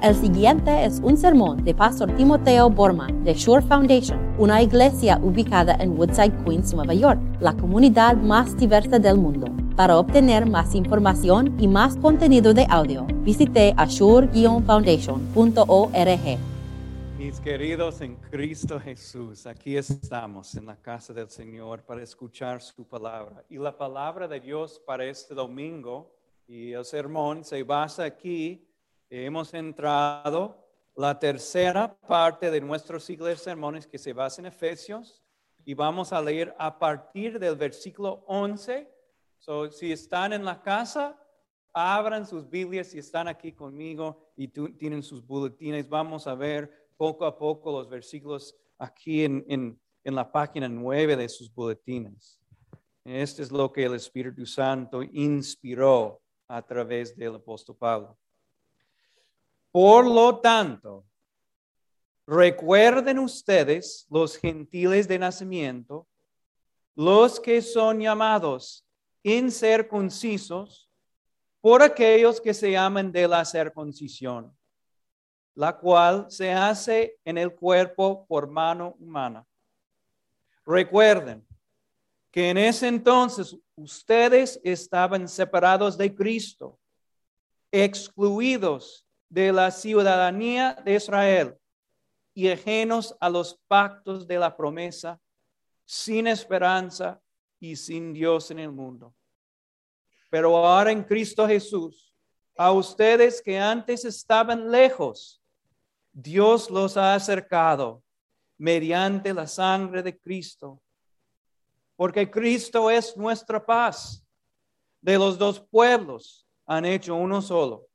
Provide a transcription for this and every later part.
El siguiente es un sermón de Pastor Timoteo Borman de Shore Foundation, una iglesia ubicada en Woodside, Queens, Nueva York, la comunidad más diversa del mundo. Para obtener más información y más contenido de audio, visite ashore-foundation.org. Mis queridos en Cristo Jesús, aquí estamos en la casa del Señor para escuchar su palabra. Y la palabra de Dios para este domingo y el sermón se basa aquí. Hemos entrado la tercera parte de nuestro ciclo de sermones que se basa en Efesios y vamos a leer a partir del versículo 11. So, si están en la casa, abran sus Biblias si están aquí conmigo y tienen sus boletines. Vamos a ver poco a poco los versículos aquí en, en, en la página 9 de sus boletines. Este es lo que el Espíritu Santo inspiró a través del apóstol Pablo. Por lo tanto, recuerden ustedes, los gentiles de nacimiento, los que son llamados incircuncisos, por aquellos que se llaman de la circuncisión la cual se hace en el cuerpo por mano humana. Recuerden que en ese entonces ustedes estaban separados de Cristo, excluidos de la ciudadanía de Israel y ajenos a los pactos de la promesa, sin esperanza y sin Dios en el mundo. Pero ahora en Cristo Jesús, a ustedes que antes estaban lejos, Dios los ha acercado mediante la sangre de Cristo, porque Cristo es nuestra paz. De los dos pueblos han hecho uno solo,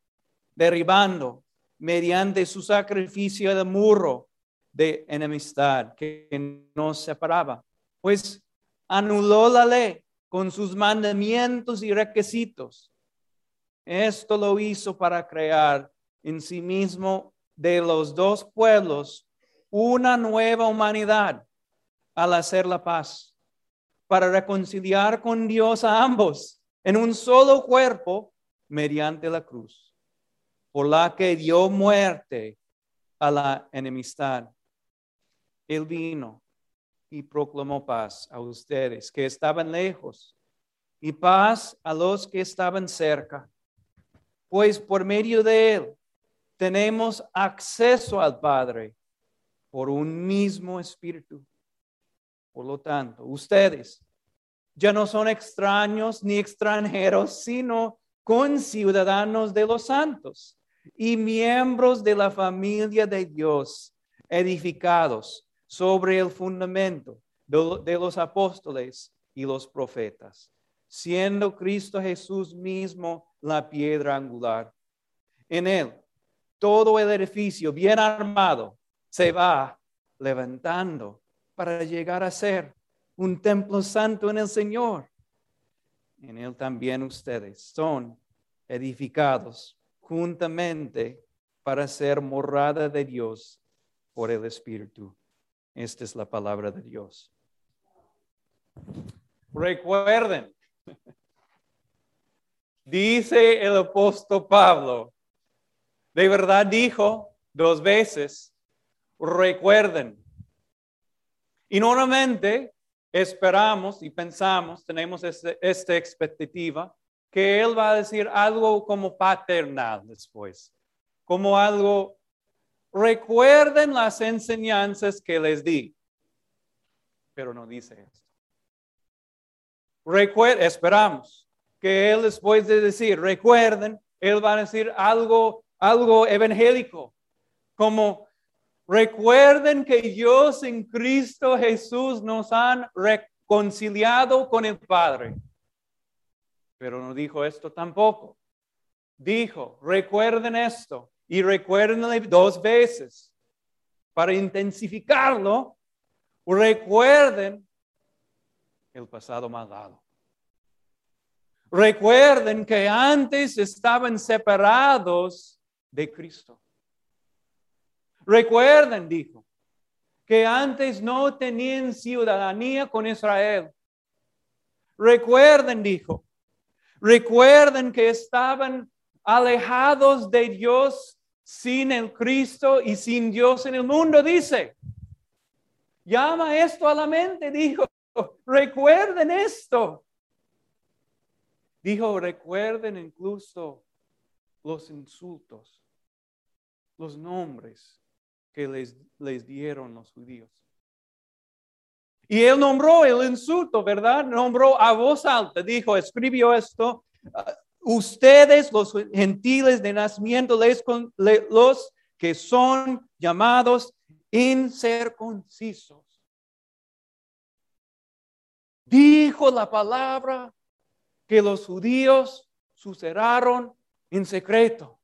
derribando mediante su sacrificio de murro de enemistad que nos separaba, pues anuló la ley con sus mandamientos y requisitos. Esto lo hizo para crear en sí mismo de los dos pueblos una nueva humanidad al hacer la paz, para reconciliar con Dios a ambos en un solo cuerpo mediante la cruz, por la que dio muerte a la enemistad. Él vino y proclamó paz a ustedes que estaban lejos y paz a los que estaban cerca, pues por medio de él tenemos acceso al Padre por un mismo espíritu. Por lo tanto, ustedes ya no son extraños ni extranjeros, sino conciudadanos de los santos y miembros de la familia de Dios, edificados sobre el fundamento de los apóstoles y los profetas, siendo Cristo Jesús mismo la piedra angular. En él todo el edificio bien armado se va levantando para llegar a ser un templo santo en el Señor. En él también ustedes son edificados juntamente para ser morada de Dios por el Espíritu. Esta es la palabra de Dios. Recuerden, dice el apóstol Pablo, de verdad dijo dos veces, recuerden. Y normalmente esperamos y pensamos, tenemos este, esta expectativa, que Él va a decir algo como paternal después, como algo, recuerden las enseñanzas que les di, pero no dice esto. Recuerden, esperamos que Él después de decir, recuerden, Él va a decir algo algo evangélico, como recuerden que Dios en Cristo Jesús nos han reconciliado con el Padre. Pero no dijo esto tampoco. Dijo, recuerden esto y recuérdenle dos veces para intensificarlo. Recuerden el pasado malvado. Recuerden que antes estaban separados de Cristo. Recuerden, dijo, que antes no tenían ciudadanía con Israel. Recuerden, dijo, recuerden que estaban alejados de Dios sin el Cristo y sin Dios en el mundo, dice. Llama esto a la mente, dijo, recuerden esto. Dijo, recuerden incluso los insultos, los nombres que les, les dieron los judíos. Y él nombró el insulto, ¿verdad? Nombró a voz alta, dijo, escribió esto, ah, ustedes los gentiles de nacimiento, los que son llamados incircuncisos. Dijo la palabra que los judíos sucedieron en secreto.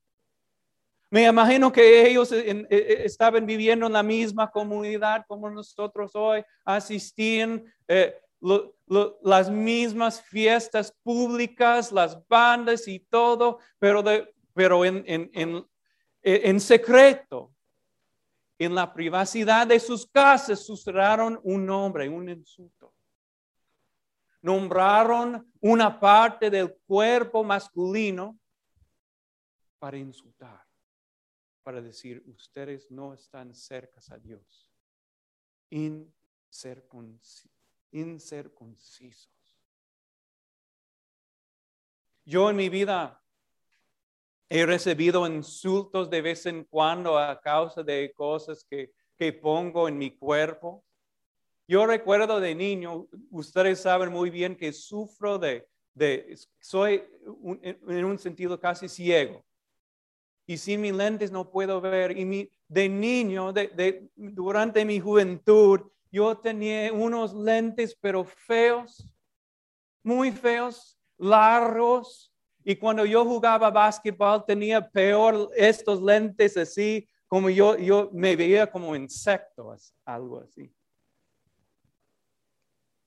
Me imagino que ellos eh, eh, estaban viviendo en la misma comunidad como nosotros hoy, asistían eh, las mismas fiestas públicas, las bandas y todo, pero, pero en, en, secreto. En la privacidad de sus casas sucedieron un nombre, un insulto. Nombraron una parte del cuerpo masculino para insultar para decir, ustedes no están cerca a Dios. Incircuncisos. Yo en mi vida he recibido insultos de vez en cuando a causa de cosas que, que pongo en mi cuerpo. Yo recuerdo de niño, ustedes saben muy bien que sufro de, de soy en un sentido casi ciego y sin mis lentes no puedo ver. Y mi, de niño, de, durante mi juventud, yo tenía unos lentes, pero feos, muy feos, largos. Y cuando yo jugaba básquetbol, tenía peor estos lentes así, como yo, yo me veía como insecto, algo así.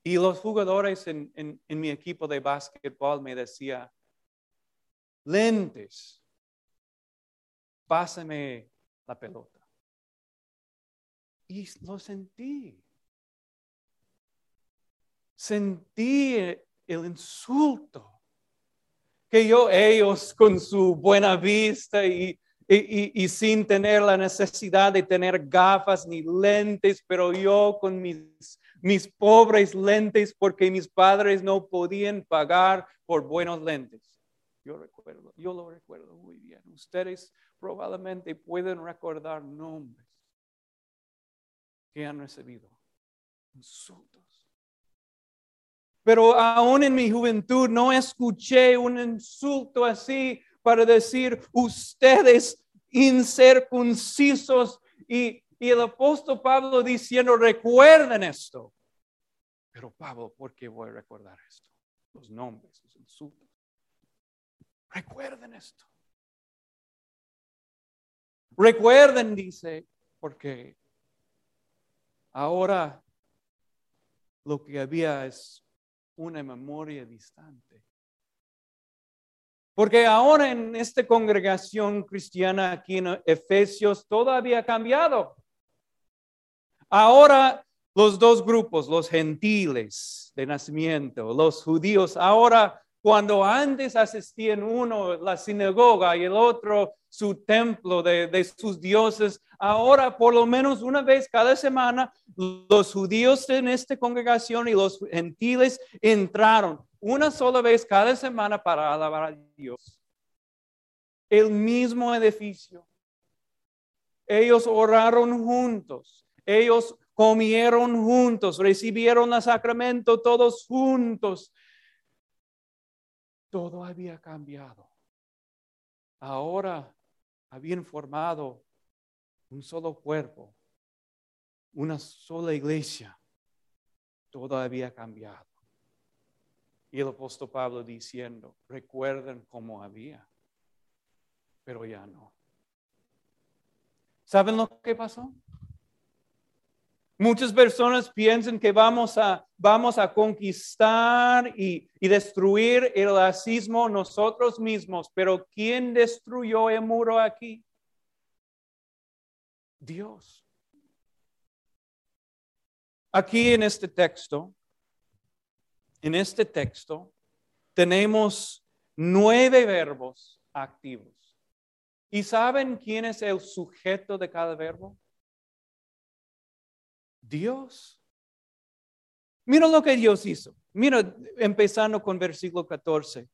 Y los jugadores en, en, en mi equipo de básquetbol me decían, lentes, pásame la pelota. Y lo sentí. Sentí el insulto que yo, ellos con su buena vista y, y, sin tener la necesidad de tener gafas ni lentes, pero yo con mis, mis pobres lentes porque mis padres no podían pagar por buenos lentes. Yo recuerdo, yo lo recuerdo muy bien. Ustedes probablemente pueden recordar nombres que han recibido, insultos. Pero aún en mi juventud no escuché un insulto así para decir ustedes incircuncisos y, y el apóstol Pablo diciendo recuerden esto. Pero Pablo, ¿por qué voy a recordar esto? Los nombres, los insultos. Recuerden esto. Recuerden, dice, porque ahora lo que había es una memoria distante. Porque ahora en esta congregación cristiana aquí en Efesios todo había cambiado. Ahora los dos grupos, los gentiles de nacimiento, los judíos, ahora cuando antes asistían uno la sinagoga y el otro su templo de, sus dioses, ahora por lo menos una vez cada semana los judíos en esta congregación y los gentiles entraron una sola vez cada semana para alabar a Dios. El mismo edificio. Ellos oraron juntos. Ellos comieron juntos, recibieron el sacramento todos juntos todo había cambiado. Ahora habían formado un solo cuerpo, una sola iglesia. Todo había cambiado. Y el apóstol Pablo diciendo, recuerden cómo había, pero ya no. ¿Saben lo que pasó? Muchas personas piensan que vamos a, vamos a conquistar y, y, destruir el racismo nosotros mismos, pero ¿quién destruyó el muro aquí? Dios. Aquí en este texto, en este texto, tenemos nueve verbos activos ¿Y saben quién es el sujeto de cada verbo? Dios. Mira lo que Dios hizo. Mira, empezando con versículo 14.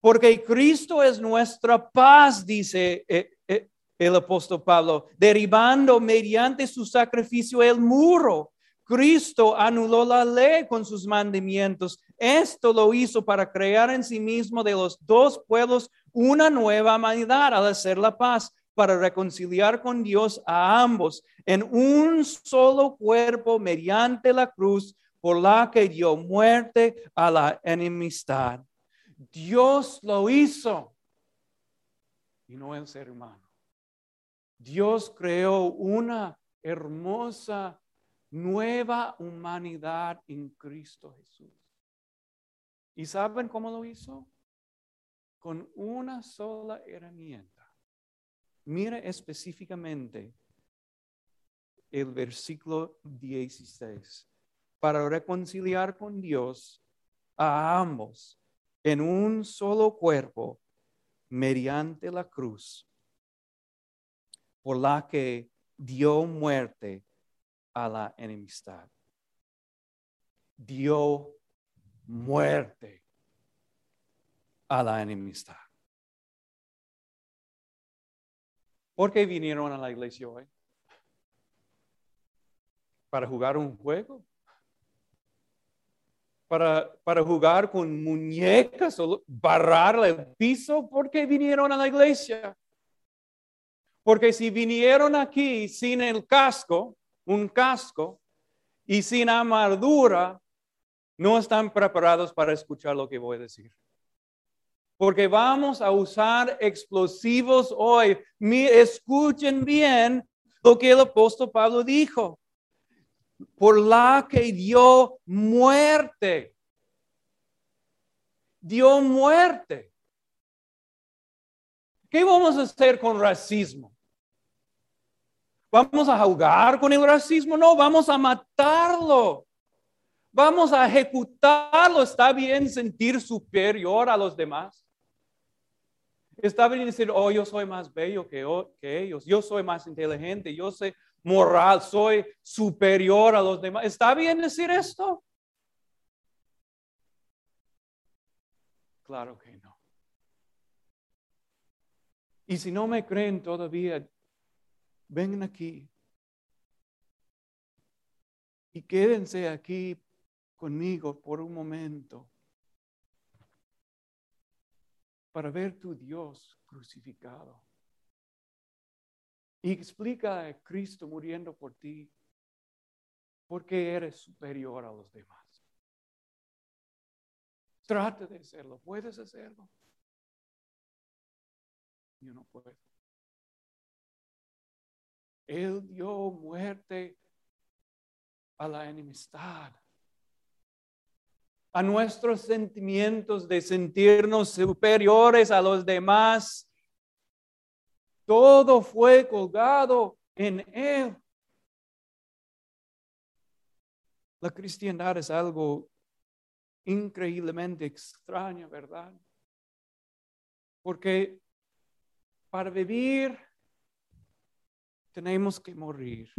Porque Cristo es nuestra paz, dice eh, eh, el apóstol Pablo, derribando mediante su sacrificio el muro. Cristo anuló la ley con sus mandamientos. Esto lo hizo para crear en sí mismo de los dos pueblos una nueva humanidad al hacer la paz, para reconciliar con Dios a ambos en un solo cuerpo mediante la cruz por la que dio muerte a la enemistad. Dios lo hizo y no el ser humano. Dios creó una hermosa nueva humanidad en Cristo Jesús. ¿Y saben cómo lo hizo? Con una sola herramienta. Mire específicamente el versículo 16. Para reconciliar con Dios a ambos en un solo cuerpo mediante la cruz, por la que dio muerte a la enemistad. Dio muerte a la enemistad. ¿Por qué vinieron a la iglesia hoy? ¿Para jugar un juego? para, para jugar con muñecas o barrar el piso, ¿por qué vinieron a la iglesia? Porque si vinieron aquí sin el casco, un casco, y sin armadura, no están preparados para escuchar lo que voy a decir. Porque vamos a usar explosivos hoy. escuchen bien lo que el apóstol Pablo dijo por la que dio muerte. Dio muerte. ¿Qué vamos a hacer con racismo? ¿Vamos a jugar con el racismo? No, vamos a matarlo. Vamos a ejecutarlo. ¿Está bien sentir superior a los demás? Está bien decir, oh, yo soy más bello que, ellos, yo soy más inteligente, yo sé moral, soy superior a los demás. ¿Está bien decir esto? Claro que no. Y si no me creen todavía, vengan aquí y quédense aquí conmigo por un momento para ver tu Dios crucificado. Y explica a Cristo muriendo por ti porque eres superior a los demás. Trate de hacerlo. ¿Puedes hacerlo? Yo no puedo. Él dio muerte a la enemistad, a nuestros sentimientos de sentirnos superiores a los demás todo fue colgado en Él. La cristiandad es algo increíblemente extraño, ¿verdad? Porque para vivir tenemos que morir.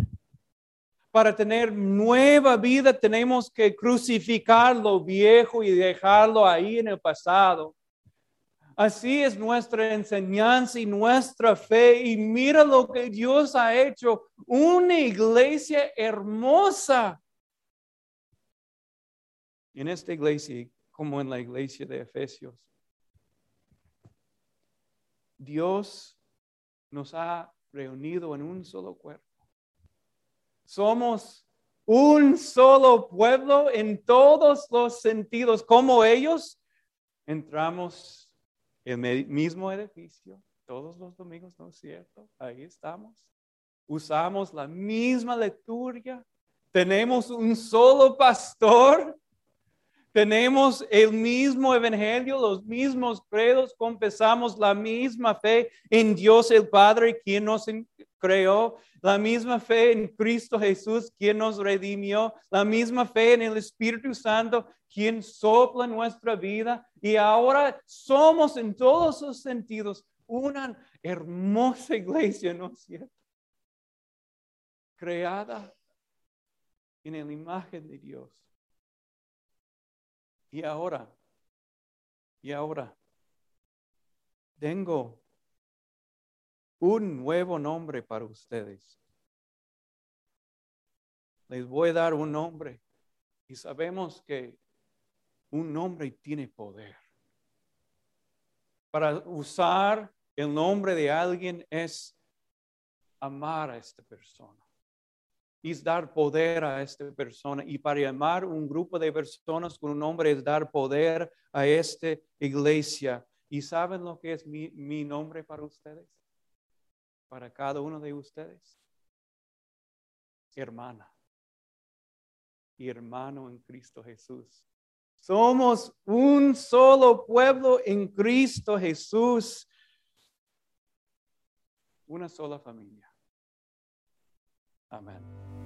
Para tener nueva vida tenemos que crucificar lo viejo y dejarlo ahí en el pasado. Así es nuestra enseñanza y nuestra fe. Y mira lo que Dios ha hecho. Una iglesia hermosa. En esta iglesia, como en la iglesia de Efesios, Dios nos ha reunido en un solo cuerpo. Somos un solo pueblo en todos los sentidos. Como ellos, entramos el mismo edificio, todos los domingos, ¿no es cierto? Ahí estamos. Usamos la misma lectura. Tenemos un solo pastor. Tenemos el mismo evangelio, los mismos credos, confesamos la misma fe en Dios el Padre, quien nos creó, la misma fe en Cristo Jesús, quien nos redimió, la misma fe en el Espíritu Santo, quien sopla nuestra vida. Y ahora somos en todos los sentidos una hermosa iglesia, ¿no es cierto? Creada en la imagen de Dios. Y ahora, y ahora, tengo un nuevo nombre para ustedes. Les voy a dar un nombre y sabemos que un nombre tiene poder. Para usar el nombre de alguien es amar a esta persona. Es dar poder a esta persona. Y para llamar un grupo de personas con un nombre es dar poder a esta iglesia. ¿Y saben lo que es mi, mi nombre para ustedes? Para cada uno de ustedes. Hermana y hermano en Cristo Jesús. Somos un solo pueblo en Cristo Jesús. Una sola familia. Amén.